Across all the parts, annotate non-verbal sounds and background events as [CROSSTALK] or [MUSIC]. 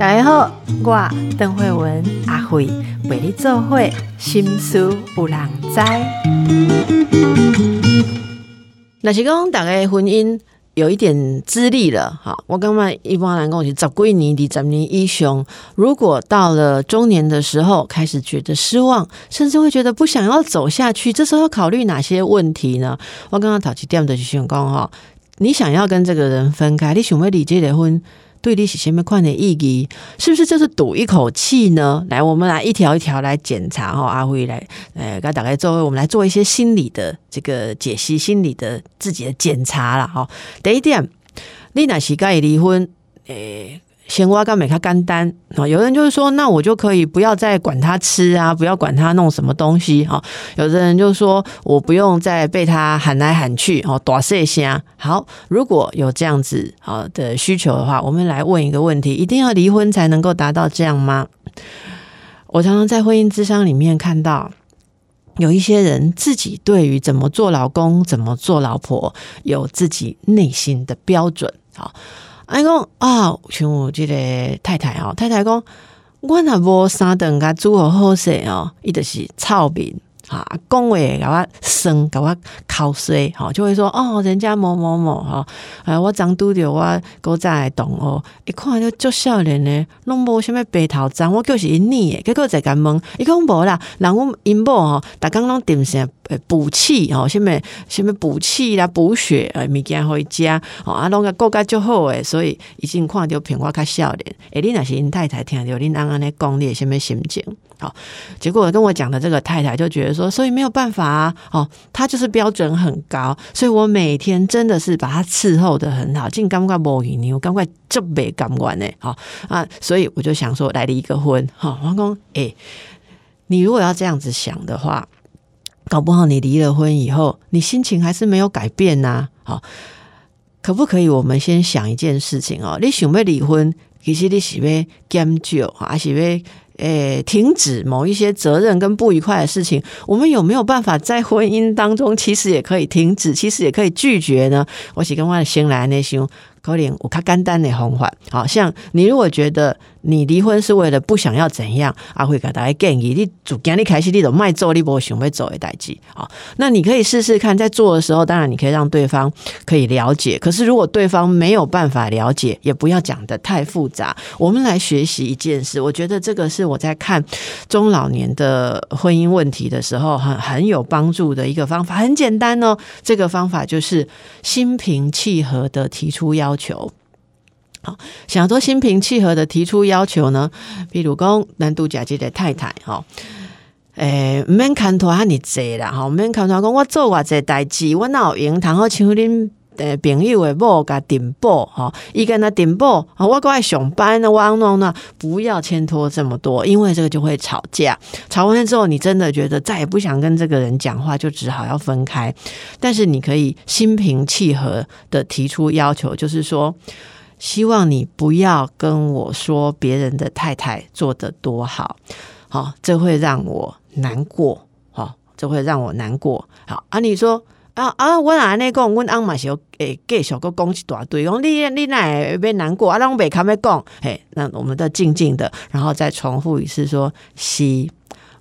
大家好，我邓慧文阿慧为你做会心思有人知。那是讲大家婚姻有一点资历了，哈，我刚刚一般来讲是十几年、二十年以上。如果到了中年的时候，开始觉得失望，甚至会觉得不想要走下去，这时候要考虑哪些问题呢？我刚刚讨起点的就想讲哈，你想要跟这个人分开，你想要离这个婚？对你是什么款的意义？是不是就是赌一口气呢？来，我们来一条一条来检查哈。阿辉来，呃，刚打开之后，我们来做一些心理的这个解析，心理的自己的检查了哈。第一点，你那是该离婚，诶。先挖干美他干单啊！有人就是说，那我就可以不要再管他吃啊，不要管他弄什么东西哈。有的人就说，我不用再被他喊来喊去哦，多谢些。好，如果有这样子好的需求的话，我们来问一个问题：一定要离婚才能够达到这样吗？我常常在婚姻之商里面看到，有一些人自己对于怎么做老公、怎么做老婆，有自己内心的标准。好。啊，伊讲啊，像我这个太太哦，太太讲，阮若无三顿甲煮好好势哦，伊就是臭面。啊，讲话给我生，给我口水，吼，就会说哦，人家某某某哈，哎，我长拄着我哥在动哦，一看就足少年呢，拢无什么白头鬃，我就是因你诶，结果在甲问，伊讲无啦，人阮因某吼，逐工拢点些补气吼，什么什么补气啦、补血诶物件互伊食，吼啊，拢个顾甲足好诶，所以已经看着骗我较少年，诶，你若是因太太听着恁翁安尼讲，你诶什么心情？好，结果跟我讲的这个太太就觉得说，所以没有办法啊，哦，他就是标准很高，所以我每天真的是把他伺候的很好，竟感觉无语你，我赶快就没干完呢，好啊，所以我就想说来离一个婚，好，王公，哎，你如果要这样子想的话，搞不好你离了婚以后，你心情还是没有改变呐，好，可不可以？我们先想一件事情哦，你想要离婚，其实你是要减少，还是要？诶，停止某一些责任跟不愉快的事情，我们有没有办法在婚姻当中，其实也可以停止，其实也可以拒绝呢？我是跟我的新来那些。可能我看简单的方法，好像你如果觉得你离婚是为了不想要怎样，阿会给大家建议，你主今你开始你都卖做，你不想要做的代志啊？那你可以试试看，在做的时候，当然你可以让对方可以了解。可是如果对方没有办法了解，也不要讲的太复杂。我们来学习一件事，我觉得这个是我在看中老年的婚姻问题的时候很很有帮助的一个方法。很简单哦，这个方法就是心平气和的提出。要求好，想要做心平气和的提出要求呢？比如讲，南度假姐的太太哈，诶，唔免看拖你济啦，哈，唔免看拖讲我做偌济代志，我哪有用？谈好像恁诶朋友的某甲顶报哈，伊跟他顶报，我过来上班呢，我弄呢，不要牵拖这么多，因为这个就会吵架。吵完之后，你真的觉得再也不想跟这个人讲话，就只好要分开。但是你可以心平气和的提出要求，就是说，希望你不要跟我说别人的太太做的多好，好，这会让我难过，好，这会让我难过。好啊，你说。啊啊！我安尼讲，阮翁嘛是诶继续个讲一大堆，讲你你会别难过啊，让袂堪要讲，嘿，那我们都静静的，然后再重复一次，说是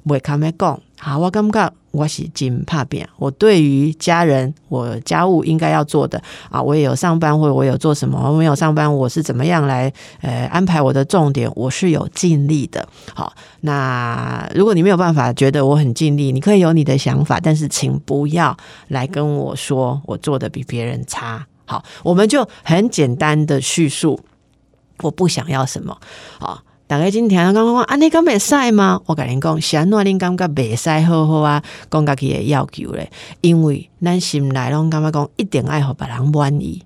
袂堪要讲。好，我感觉我是真怕变。我对于家人，我家务应该要做的啊，我也有上班，或者我有做什么，我没有上班，我是怎么样来呃安排我的重点，我是有尽力的。好，那如果你没有办法觉得我很尽力，你可以有你的想法，但是请不要来跟我说我做的比别人差。好，我们就很简单的叙述，我不想要什么。好。大家今天刚刚讲，安尼敢袂使吗？我甲恁讲，安怎恁感觉袂使好好啊，讲家己的要求咧，因为咱心内拢感觉讲一定爱互别人满意。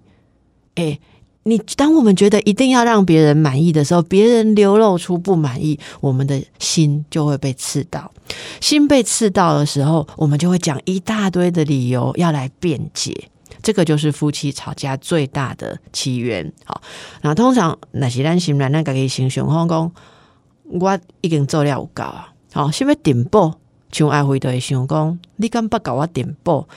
诶，你当我们觉得一定要让别人满意的时候，别人流露出不满意，我们的心就会被刺到。心被刺到的时候，我们就会讲一大堆的理由要来辩解。这个就是夫妻吵架最大的起源。好，那通常那是咱心软，咱家己形象，讲讲我已经做了有够啊。好，什么点播，像爱辉都会想讲，你敢不搞我点播？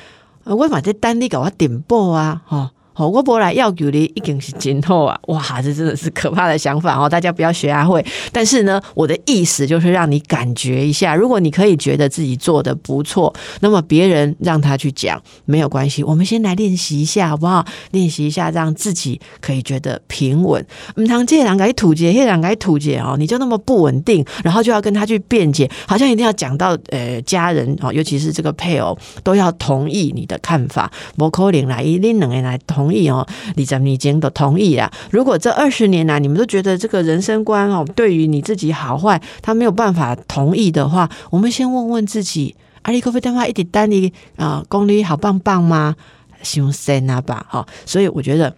我嘛在等你搞我点播啊！吼，我不来要求你一定是今后啊，哇，这真的是可怕的想法哦！大家不要学阿慧。但是呢，我的意思就是让你感觉一下，如果你可以觉得自己做的不错，那么别人让他去讲没有关系。我们先来练习一下，好不好？练习一下，让自己可以觉得平稳。唔通这两个土姐，这两个土姐哦，你就那么不稳定，然后就要跟他去辩解，好像一定要讲到呃家人哦，尤其是这个配偶都要同意你的看法。不可能来一定能来同。同意哦，李在你已经都同意了。如果这二十年来你们都觉得这个人生观哦，对于你自己好坏，他没有办法同意的话，我们先问问自己：阿里咖啡电话一点单你啊，功力好棒棒吗？用三啊吧，哈。所以我觉得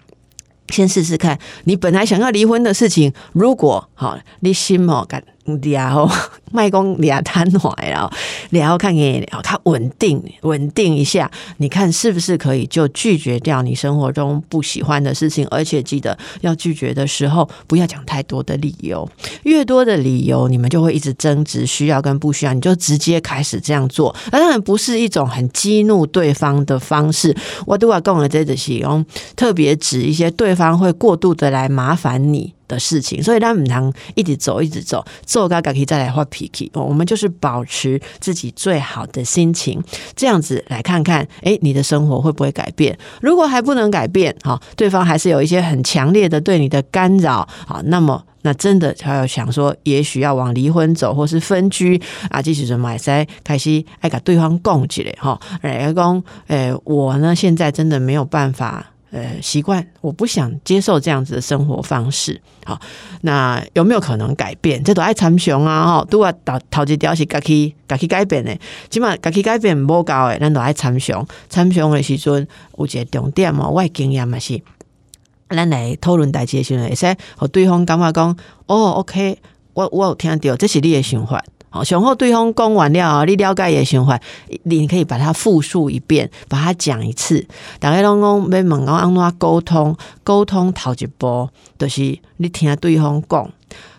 先试试看，你本来想要离婚的事情，如果好，你心哦感。然后卖公俩摊怀了，然后看给他稳定稳定一下，你看是不是可以就拒绝掉你生活中不喜欢的事情？而且记得要拒绝的时候不要讲太多的理由，越多的理由你们就会一直争执，需要跟不需要，你就直接开始这样做。当然不是一种很激怒对方的方式。我都要跟我这的形容，特别指一些对方会过度的来麻烦你。的事情，所以他们能一直走，一直走，做嘎嘎可以再来发气。我们就是保持自己最好的心情，这样子来看看，哎，你的生活会不会改变？如果还不能改变，哈，对方还是有一些很强烈的对你的干扰，好，那么那真的他要想说，也许要往离婚走，或是分居啊，继续就买塞开始爱给对方供起来，哈，来讲，诶，我呢现在真的没有办法。呃，习惯我不想接受这样子的生活方式。好，那有没有可能改变？这都爱参详啊！哈，都要头头一条是家己家己改变的，起码家己改变无够诶，咱都爱参详。参详的时阵有一个重点嘛，我经验嘛是，咱来讨论代志的时阵，会使和对方感觉讲，哦，OK，我我有听到，这是你的想法。雄厚对方讲完了，你了解也循环，你可以把它复述一遍，把它讲一次。大家拢讲要问我安怎沟通，沟通头一步就是你听对方讲，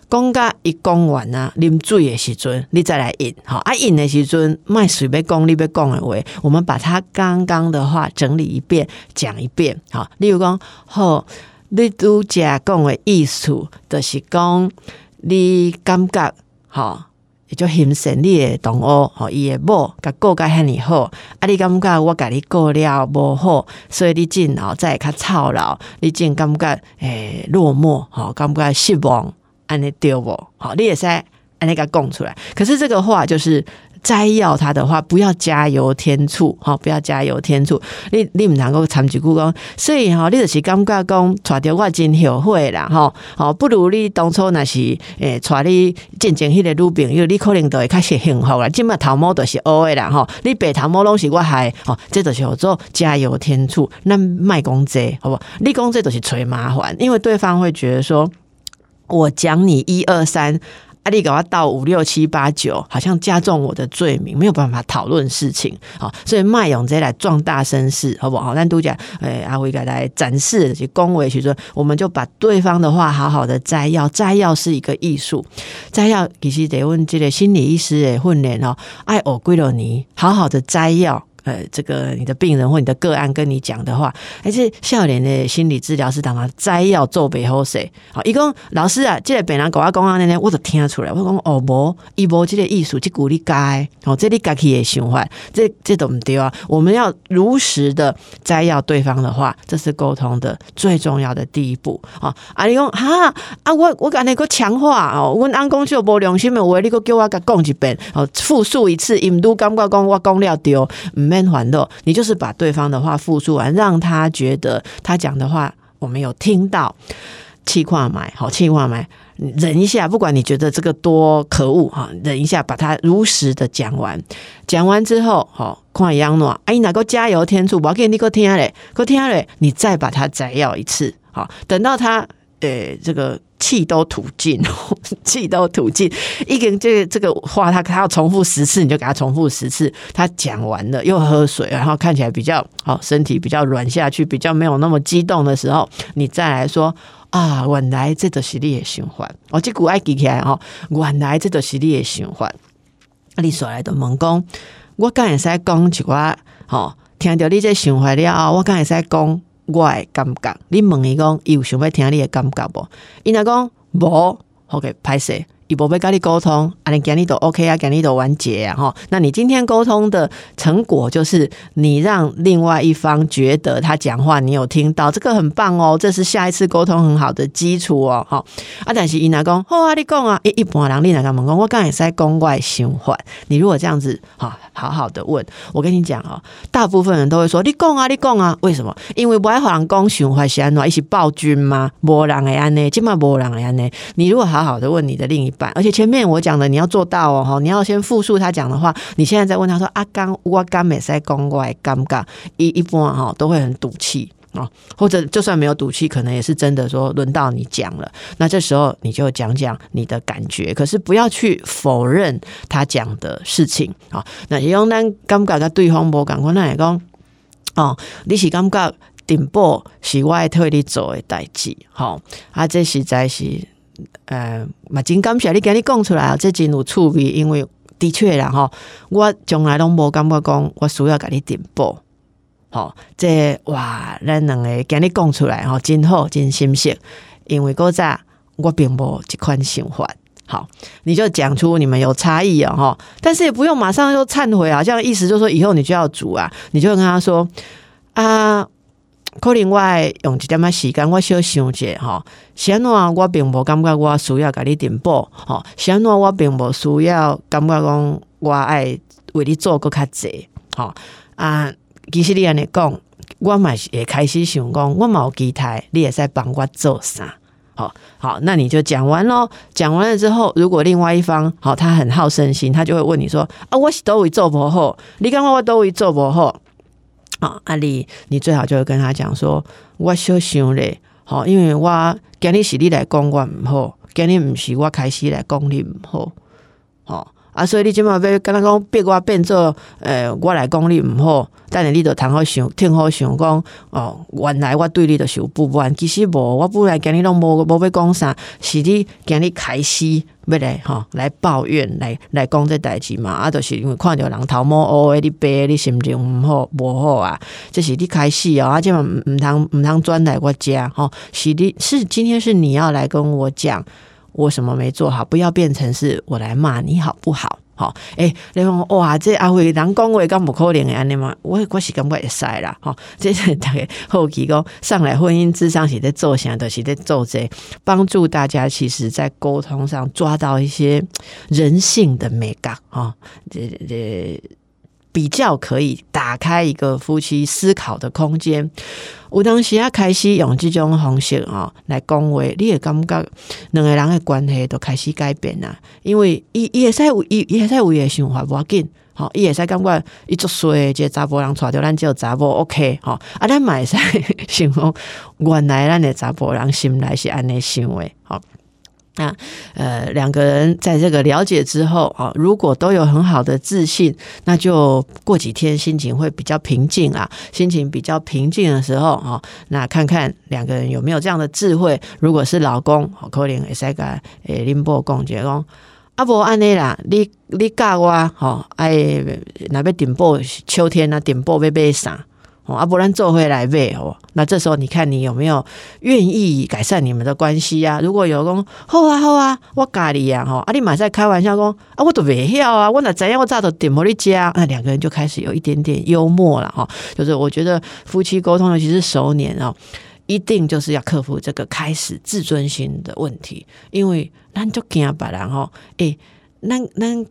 讲甲一讲完啊，啉水的时阵，你再来饮。好啊，饮的时阵，卖水要讲你要讲的话，我们把他刚刚的话整理一遍，讲一遍。好，例如讲，好，你拄则讲的意思，就是讲你感觉好。也就欣赏你的同学吼，伊的某甲过甲遐尼好，啊，你感觉我甲你过了无好，所以你进后再较操劳，你进感觉诶落寞吼，感觉失望，安尼对无？吼，你也使安尼甲讲出来。可是这个话就是。摘要他的话，不要加油添醋，哈，不要加油添醋。你你唔能够参一句讲，所以哈，你就是感觉讲，带着我真后悔啦，哈，哦，不如你当初那是诶，带你进前迄个女朋友，你可能都会开始幸福啦。今麦头毛都是乌的啦，哈，你白头毛拢是我害，吼，这就是叫做加油添醋。那卖公这，好不？你讲这都是找麻烦，因为对方会觉得说，我讲你一二三。阿力给我到五六七八九，好像加重我的罪名，没有办法讨论事情，好，所以卖勇直接来壮大声势，好不好？但都讲，哎，阿辉给来展示去恭维，其实我们就把对方的话好好的摘要，摘要是一个艺术，摘要其实得问这个心理医师的训练哦，爱我归了你，好好的摘要。呃，这个你的病人或你的个案跟你讲的话，而且笑脸的心理治疗师当他摘要做背后谁？好，一共老师啊，这个病人跟我讲啊，那那我都听出来。我讲哦，无一无这个艺术，去鼓励该哦，这里该去也循环，这这都唔对啊。我们要如实的摘要对方的话，这是沟通的最重要的第一步啊。啊，你讲哈啊，我我讲那个强化哦，我安公就无良心的话，你个叫我甲讲一遍哦，复述一次，因都感觉讲我讲了丢唔。还的，你就是把对方的话复述完，让他觉得他讲的话我没有听到。气话买好，气话买，忍一下，不管你觉得这个多可恶哈，忍一下，把它如实的讲完。讲完之后，好，看杨诺，哎，哪个加油添醋，我给你个听嘞，个听嘞，你再把它摘要一次，好，等到他。诶，这个气都吐尽，[LAUGHS] 气都吐尽。一个人这个这个话，他他要重复十次，你就给他重复十次。他讲完了，又喝水，然后看起来比较好，身体比较软下去，比较没有那么激动的时候，你再来说啊，原来这都是你的循环。我，这股爱记起来哈，原来这都是你的循环。你所来的问讲，我刚才在讲一句话，哦，听到你这循环了，我刚才在讲。我诶感觉。你问伊讲，伊有想要听你诶感觉无？伊若讲无，OK，歹势。伊无要跟你沟通，啊，你今日都 OK 啊，今日都完结啊，哈。那你今天沟通的成果就是你让另外一方觉得他讲话你有听到，这个很棒哦，这是下一次沟通很好的基础哦，哈。啊，但是伊若讲，好啊，你讲啊，一一般人你若讲问讲，我刚才在讲外循环，你如果这样子哈，好好的问，我跟你讲哦，大部分人都会说，你讲啊，你讲啊，为什么？因为不爱互人讲循环是安怎，一起暴君吗？无人会安尼，今嘛无人会安尼。你如果好好的问你的另一而且前面我讲的你要做到哦，哈，你要先复述他讲的话。你现在在问他说：“阿刚，我刚没在公外尴尬，一一般哈都会很赌气啊，或者就算没有赌气，可能也是真的说轮到你讲了。那这时候你就讲讲你的感觉，可是不要去否认他讲的事情啊。那用咱尴尬跟对方无感，我那也讲哦，你是感觉顶部是我替你做的代志，好啊，这实在是。呃，嘛真感谢你今日讲出来啊，这真有趣味，因为的确啦吼，我从来拢无感觉讲我需要甲你点播，吼，这哇，咱两个今日讲出来吼，真好，真新鲜，因为嗰早我并无这款想法，好，你就讲出你们有差异啊，哈，但是也不用马上就忏悔啊，这样意思就是说以后你就要煮啊，你就跟他说啊。可能我用一点仔时间，我小想者吼，是安怎我并无感觉我需要甲你点播，吼，是安怎我并无需要感觉讲我爱为你做个较济，吼啊，其实你安尼讲，我嘛是会开始想讲，我冇期待你会使帮我做啥，好好，那你就讲完咯。讲完了之后，如果另外一方好，他很好胜心，他就会问你说啊，我是都位做不好，你感觉我都位做不好。啊，阿丽，你最好就会跟他讲说，我小想咧，吼，因为我今日是你来讲我毋好，今日毋是我开始来讲你毋，好。啊，所以你即码要跟他讲，逼我变做，诶，我来讲你毋好，但是你就通好想，听好想讲，哦，原来我对你是有不满，其实无，我本来今日拢无无要讲啥，是你今日开始。要来吼，来抱怨，来来讲这代志嘛，啊，就是因为看着人头毛乌诶，你白，你心情毋好无好啊，这是你开始哦，啊，即嘛毋通毋通转来我家吼，是你是今天是你要来跟我讲，我什么没做好，不要变成是我来骂你好不好？好，诶，你讲哇，这阿伟人讲话敢无可能诶安尼嘛？我我是感觉会使啦，吼，[LAUGHS] 这是大概后期讲上来婚姻智商是在做啥，都是在做这帮助大家，其实在沟通上抓到一些人性的美感，哈，这这。比较可以打开一个夫妻思考的空间。有当时啊，开始用这种方式啊来讲话，你也感觉两个人的关系都开始改变啦。因为伊伊会使有伊伊会使有伊的想法，无要紧。吼，伊会使感觉伊作衰，即查甫人娶着咱只有查甫 OK 吼，啊，咱嘛会使 [LAUGHS] 想讲，原来咱的查甫人心内是安尼想诶，吼。那呃，两个人在这个了解之后啊，如果都有很好的自信，那就过几天心情会比较平静啊。心情比较平静的时候啊，那看看两个人有没有这样的智慧。如果是老公，可能会使个诶，林波讲就讲，啊无安尼啦，你你教我吼，哎，那边顶波秋天啊，顶波要买啥？哦，啊，不然做回来呗哦。那这时候你看你有没有愿意改善你们的关系呀？如果有讲好啊好啊，我咖喱呀哈，啊你马上开玩笑讲啊，我都未晓啊，我哪怎样我咋都点摩你家？那两个人就开始有一点点幽默了哈。就是我觉得夫妻沟通，尤其是熟年哦，一定就是要克服这个开始自尊心的问题，因为咱就惊别人吼，诶，咱咱。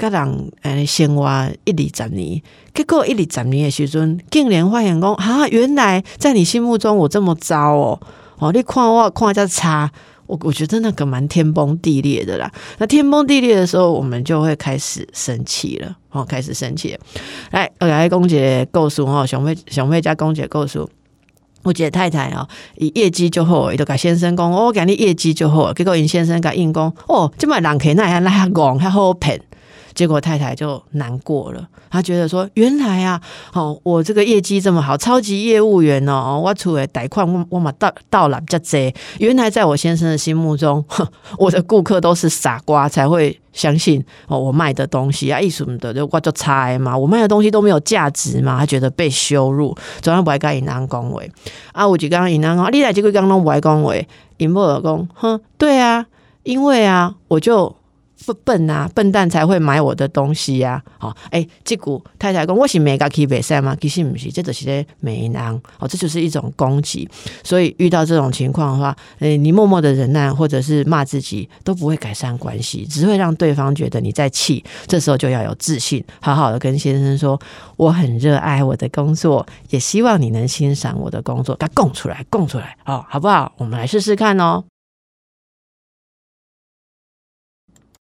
甲人诶生活一二十年，结果一二十年的时阵，竟然发现讲啊，原来在你心目中我这么糟哦！哦，你看我看这差，我我觉得那个蛮天崩地裂的啦。那天崩地裂的时候，我们就会开始生气了，哦，开始生气。来，我来，公姐告诉哦，熊妹熊妹加公姐告诉，我姐太太哦，以业绩就好，伊就甲先生讲，我讲你业绩就好，结果因先生甲应讲，哦，这么人客那还那还讲还好骗。结果太太就难过了，她觉得说，原来啊，哦，我这个业绩这么好，超级业务员哦，我出来贷款，我我嘛到到了这这，原来在我先生的心目中，[LAUGHS] 我的顾客都是傻瓜才会相信哦，我卖的东西。啊，艺术的就我就猜嘛，我卖的东西都没有价值嘛，他觉得被羞辱，总要不爱跟银行恭维啊，我就刚刚银行讲，你来这个刚刚不爱恭维，银波尔讲，哼，对啊，因为啊，我就。不笨啊，笨蛋才会买我的东西呀！好，哎，这股太太讲我是每个可以比赛吗？其实不是，这就是在美男哦，这就是一种攻击。所以遇到这种情况的话，哎，你默默的忍耐或者是骂自己，都不会改善关系，只会让对方觉得你在气。这时候就要有自信，好好的跟先生说，我很热爱我的工作，也希望你能欣赏我的工作，他供出来，供出来，哦，好不好？我们来试试看哦。